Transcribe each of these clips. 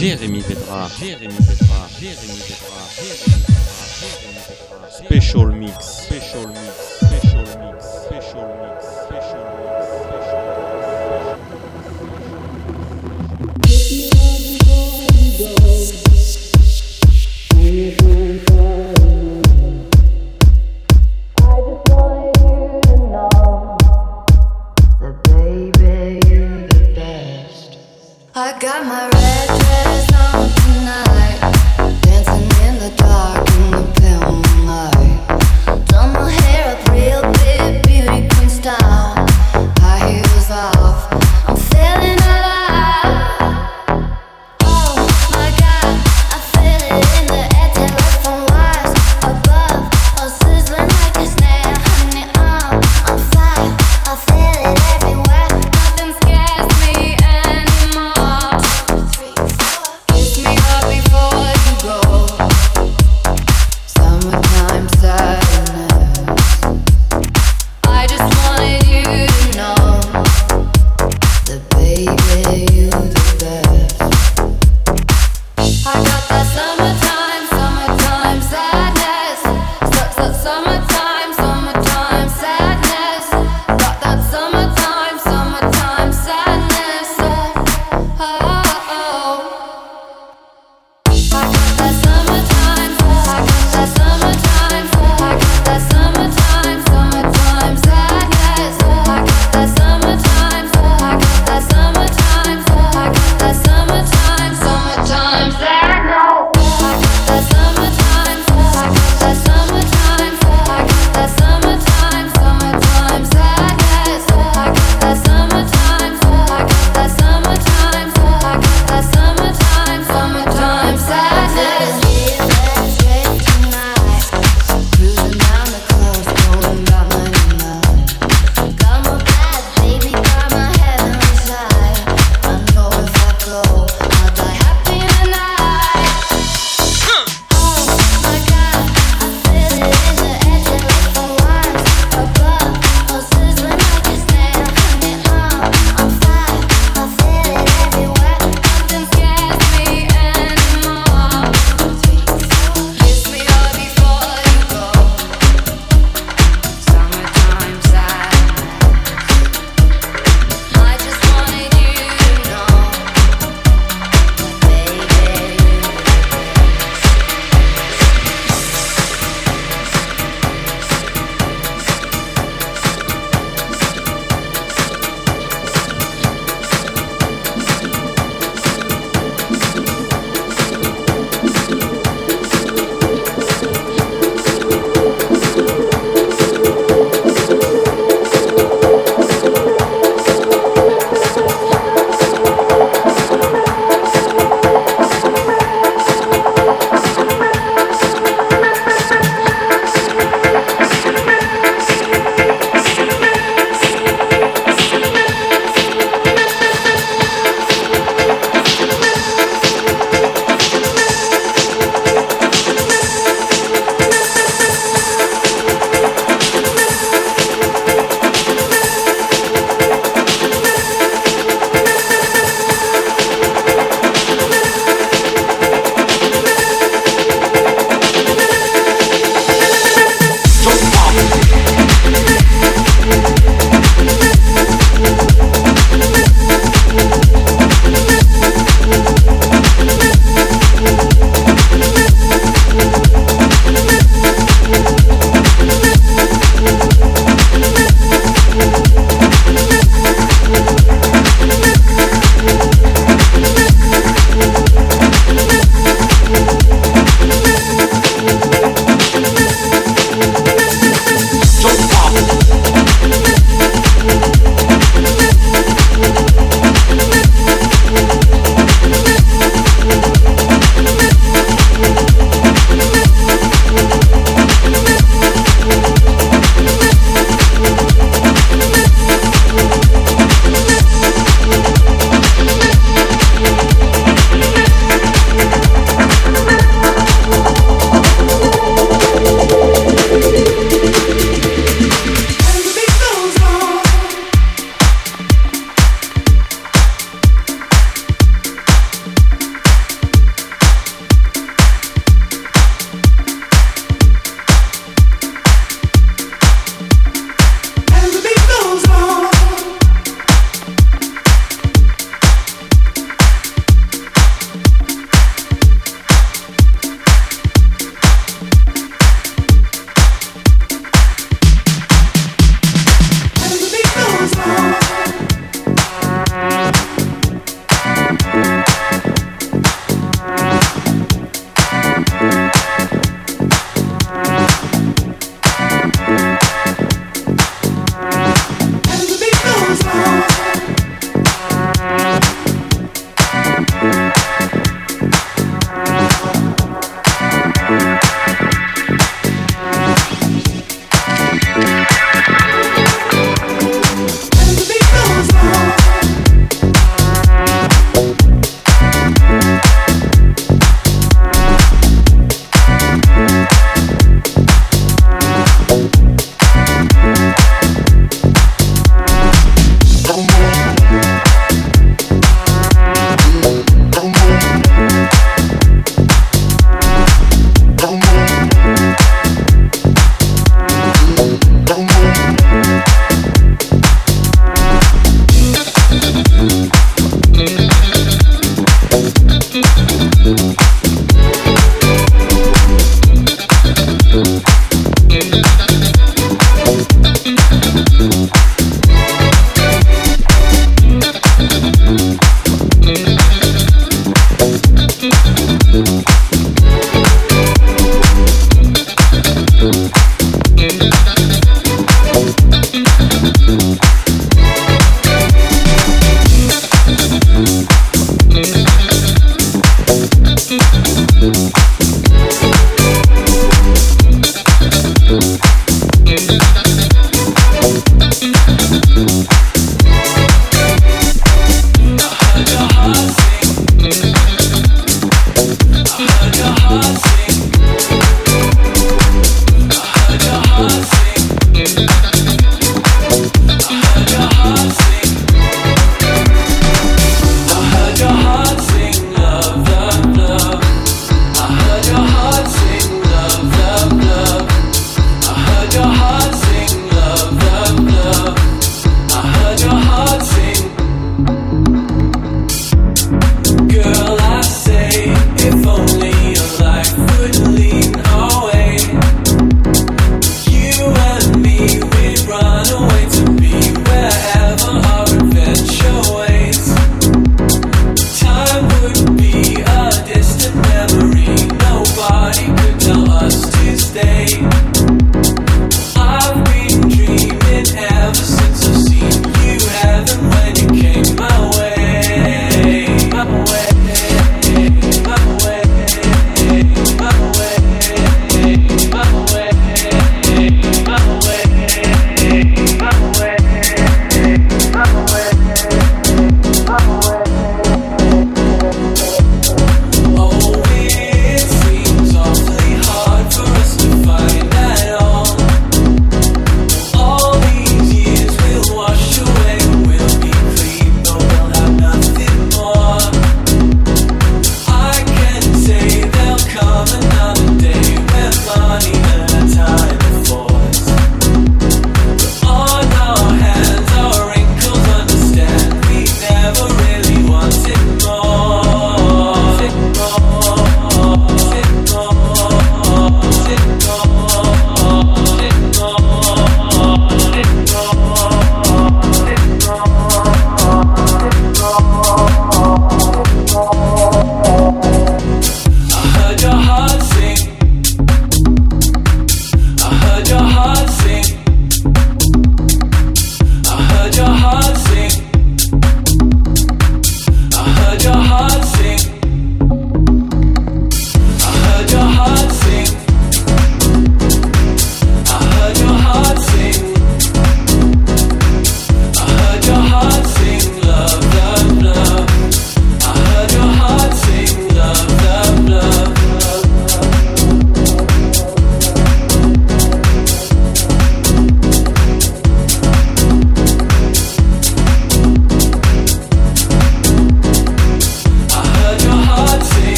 Jérémy Petra. Jérémy Petra. Jérémy Petra. Jérémy Petra. Special mix. Special mix.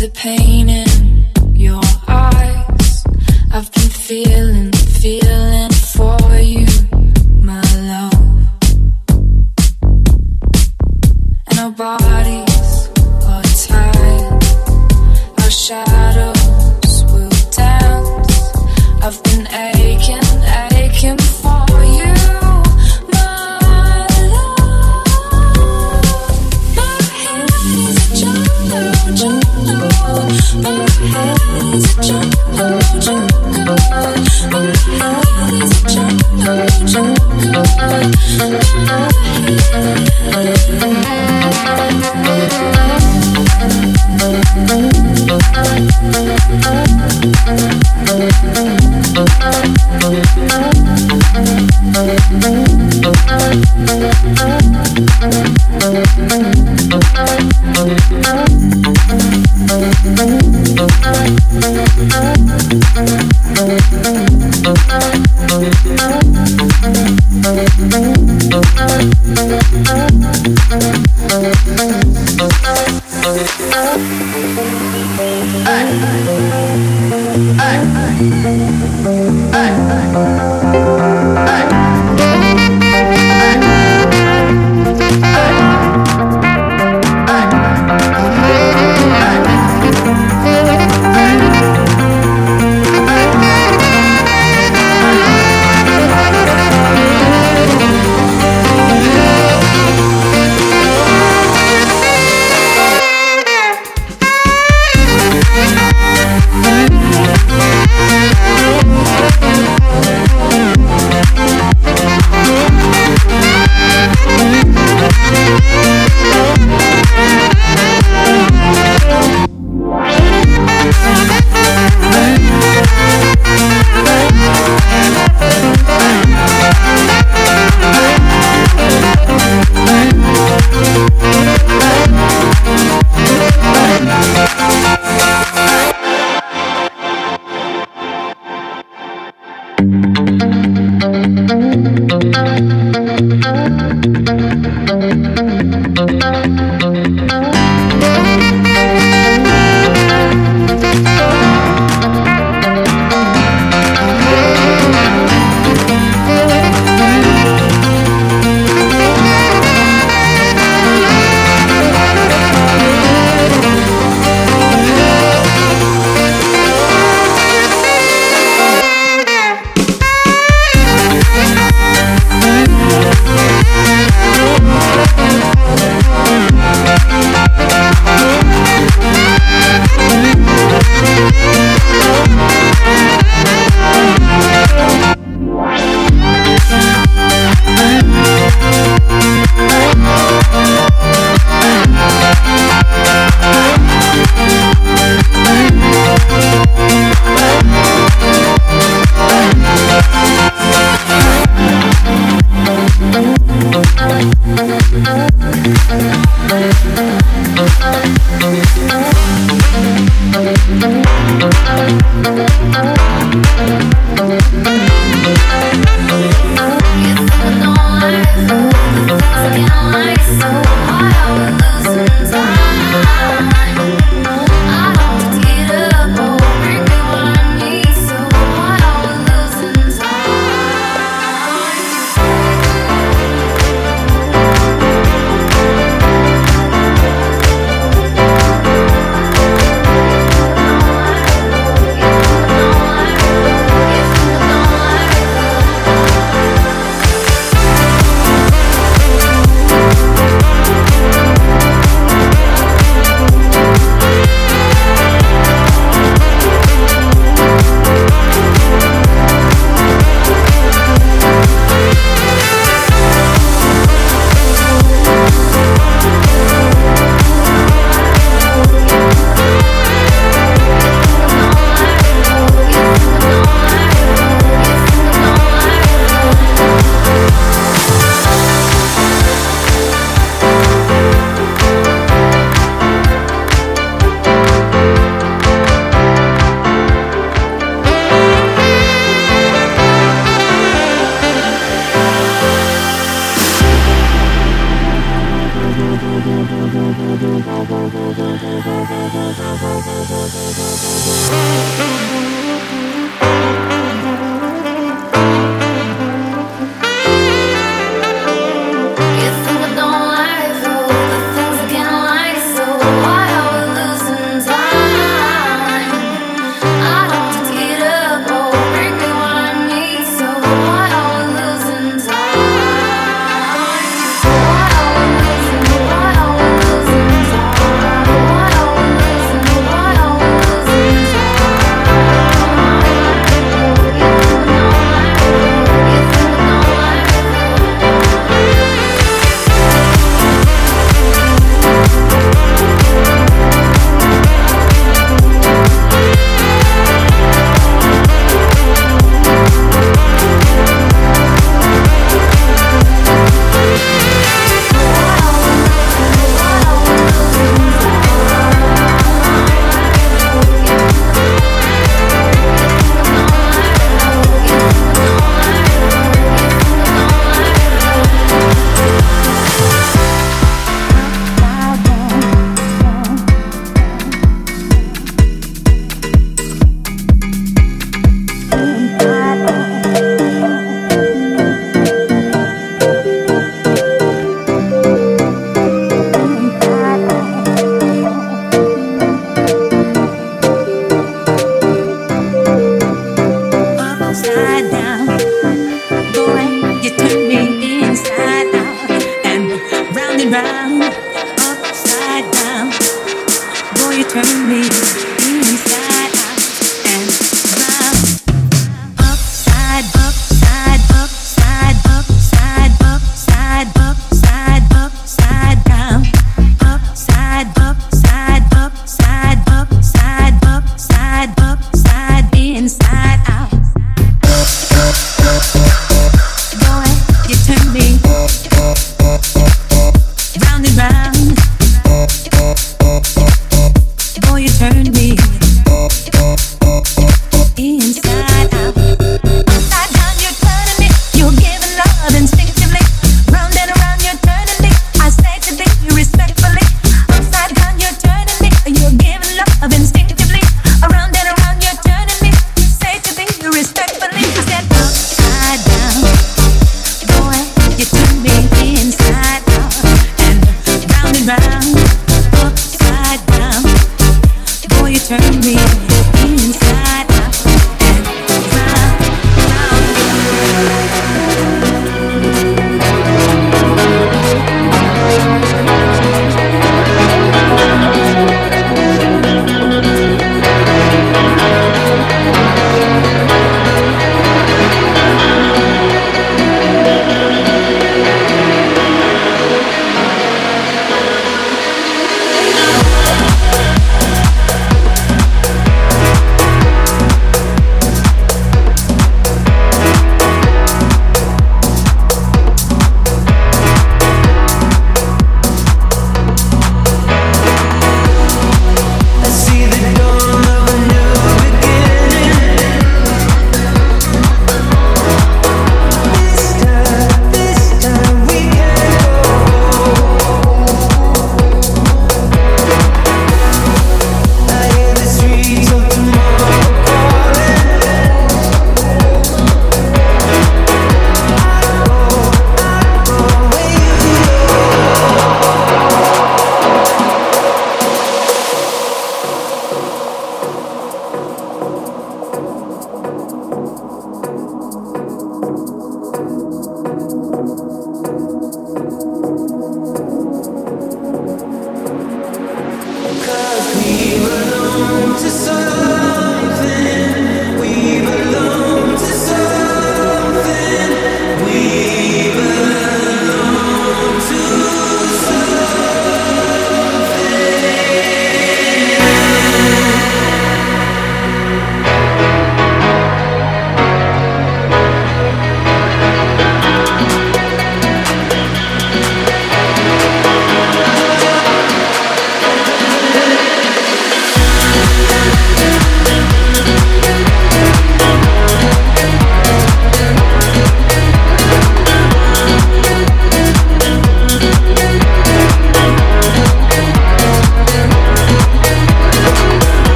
the pain in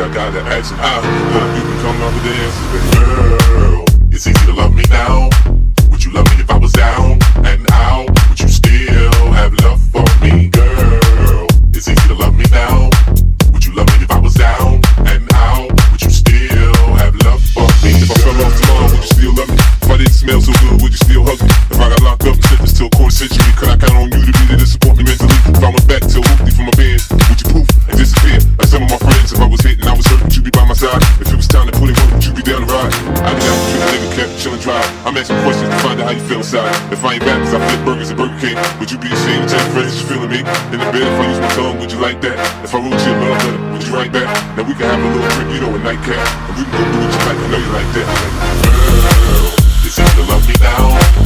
I got the action. I, you can come girl, it's easy to love me now. Would you love me if I was down? fight rappers, I flip burgers and Burger King. Would you be ashamed to tell friends you feeling me? In the bed, if I use my tongue, would you like that? If I wrote you a love letter, would you write back? Now we can have a little drink, you know, a nightcap. And we can go do what you like, I know you like that. Girl, you seem to love me now.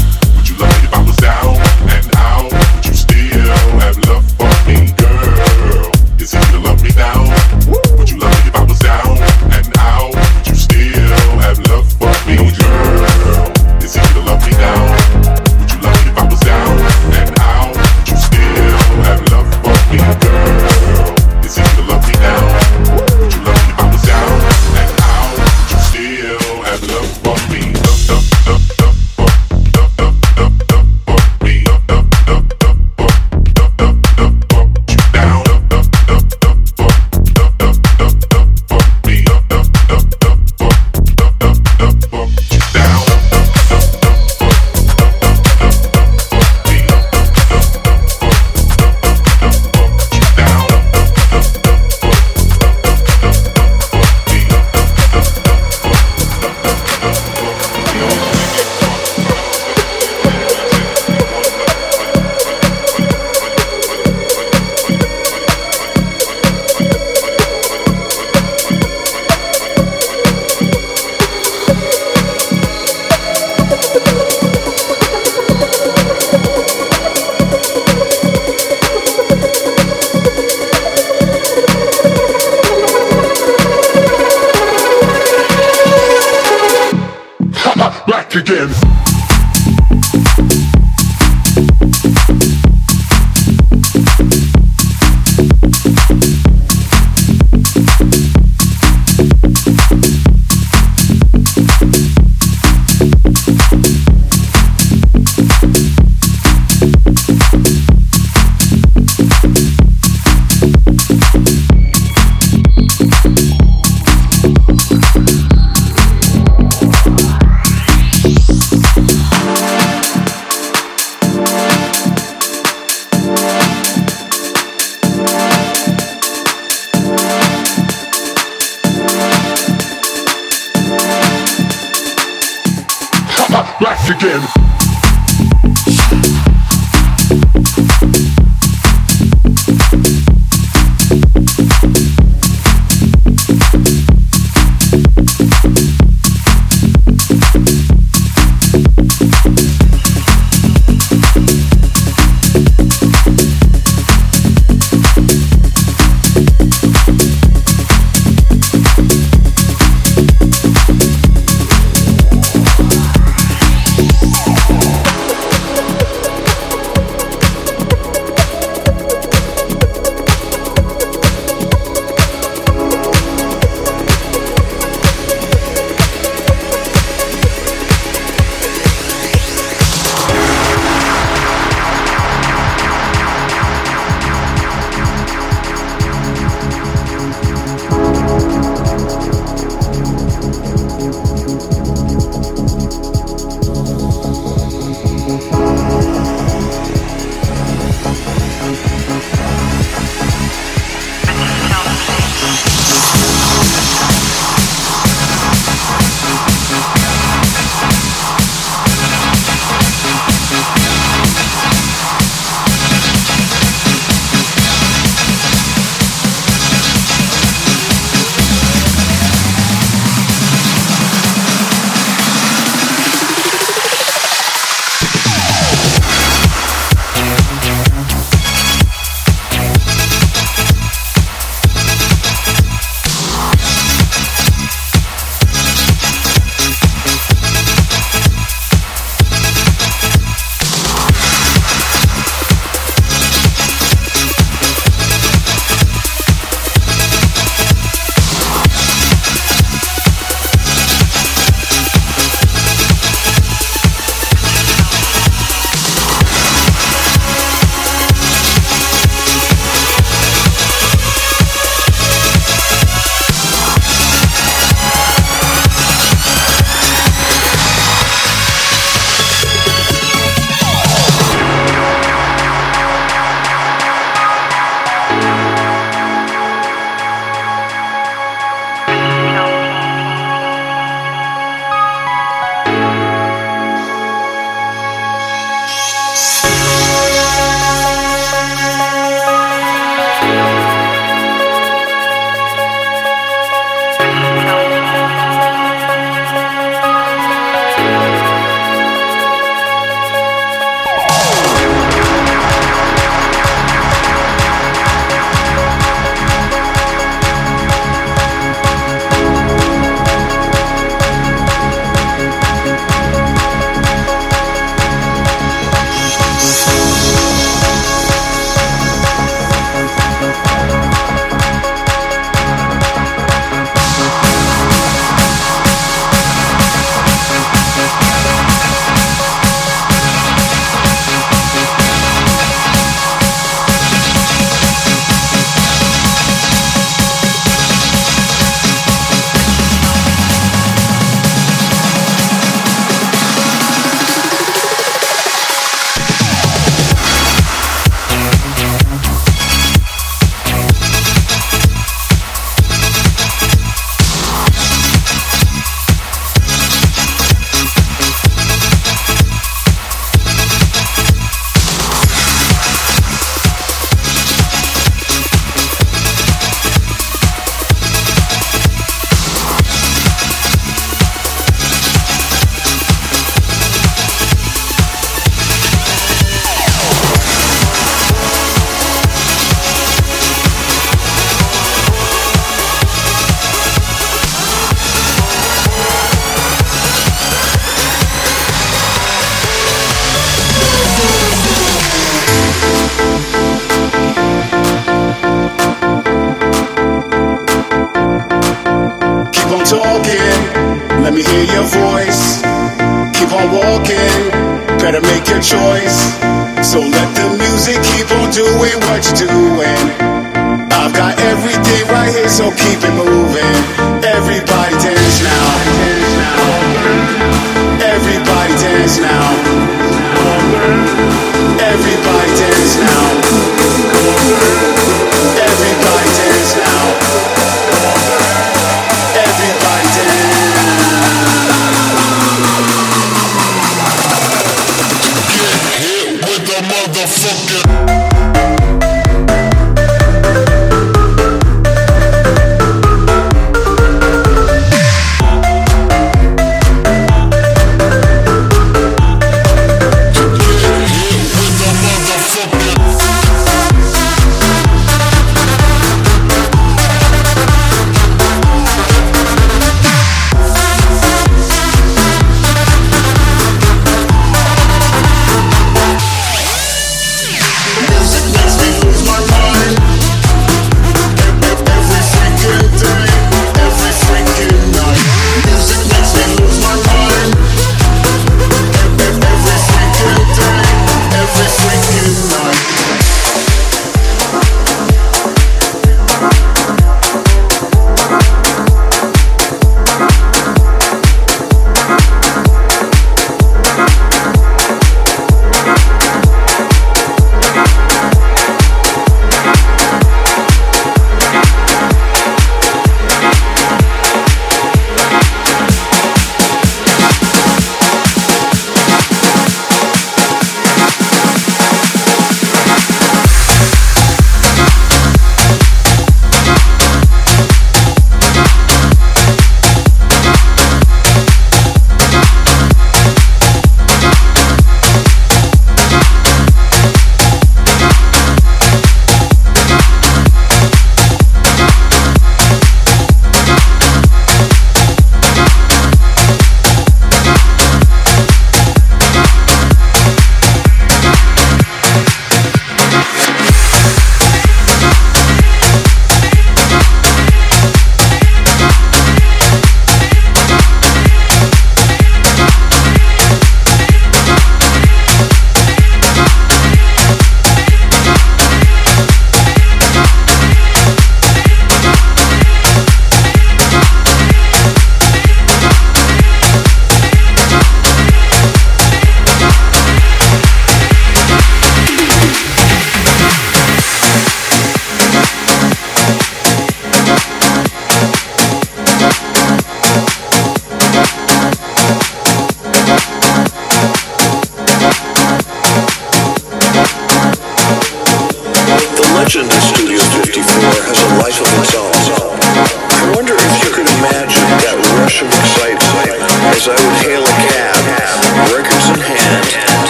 gotta make your choice. So let the music keep on doing what you're doing. I've got everything right here, so keep it moving.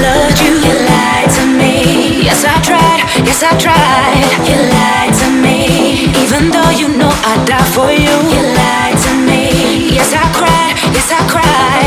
loved you. You lied to me. Yes, I tried. Yes, I tried. You lied to me. Even though you know I'd die for you. You lied to me. Yes, I cried. Yes, I cried.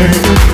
Hey.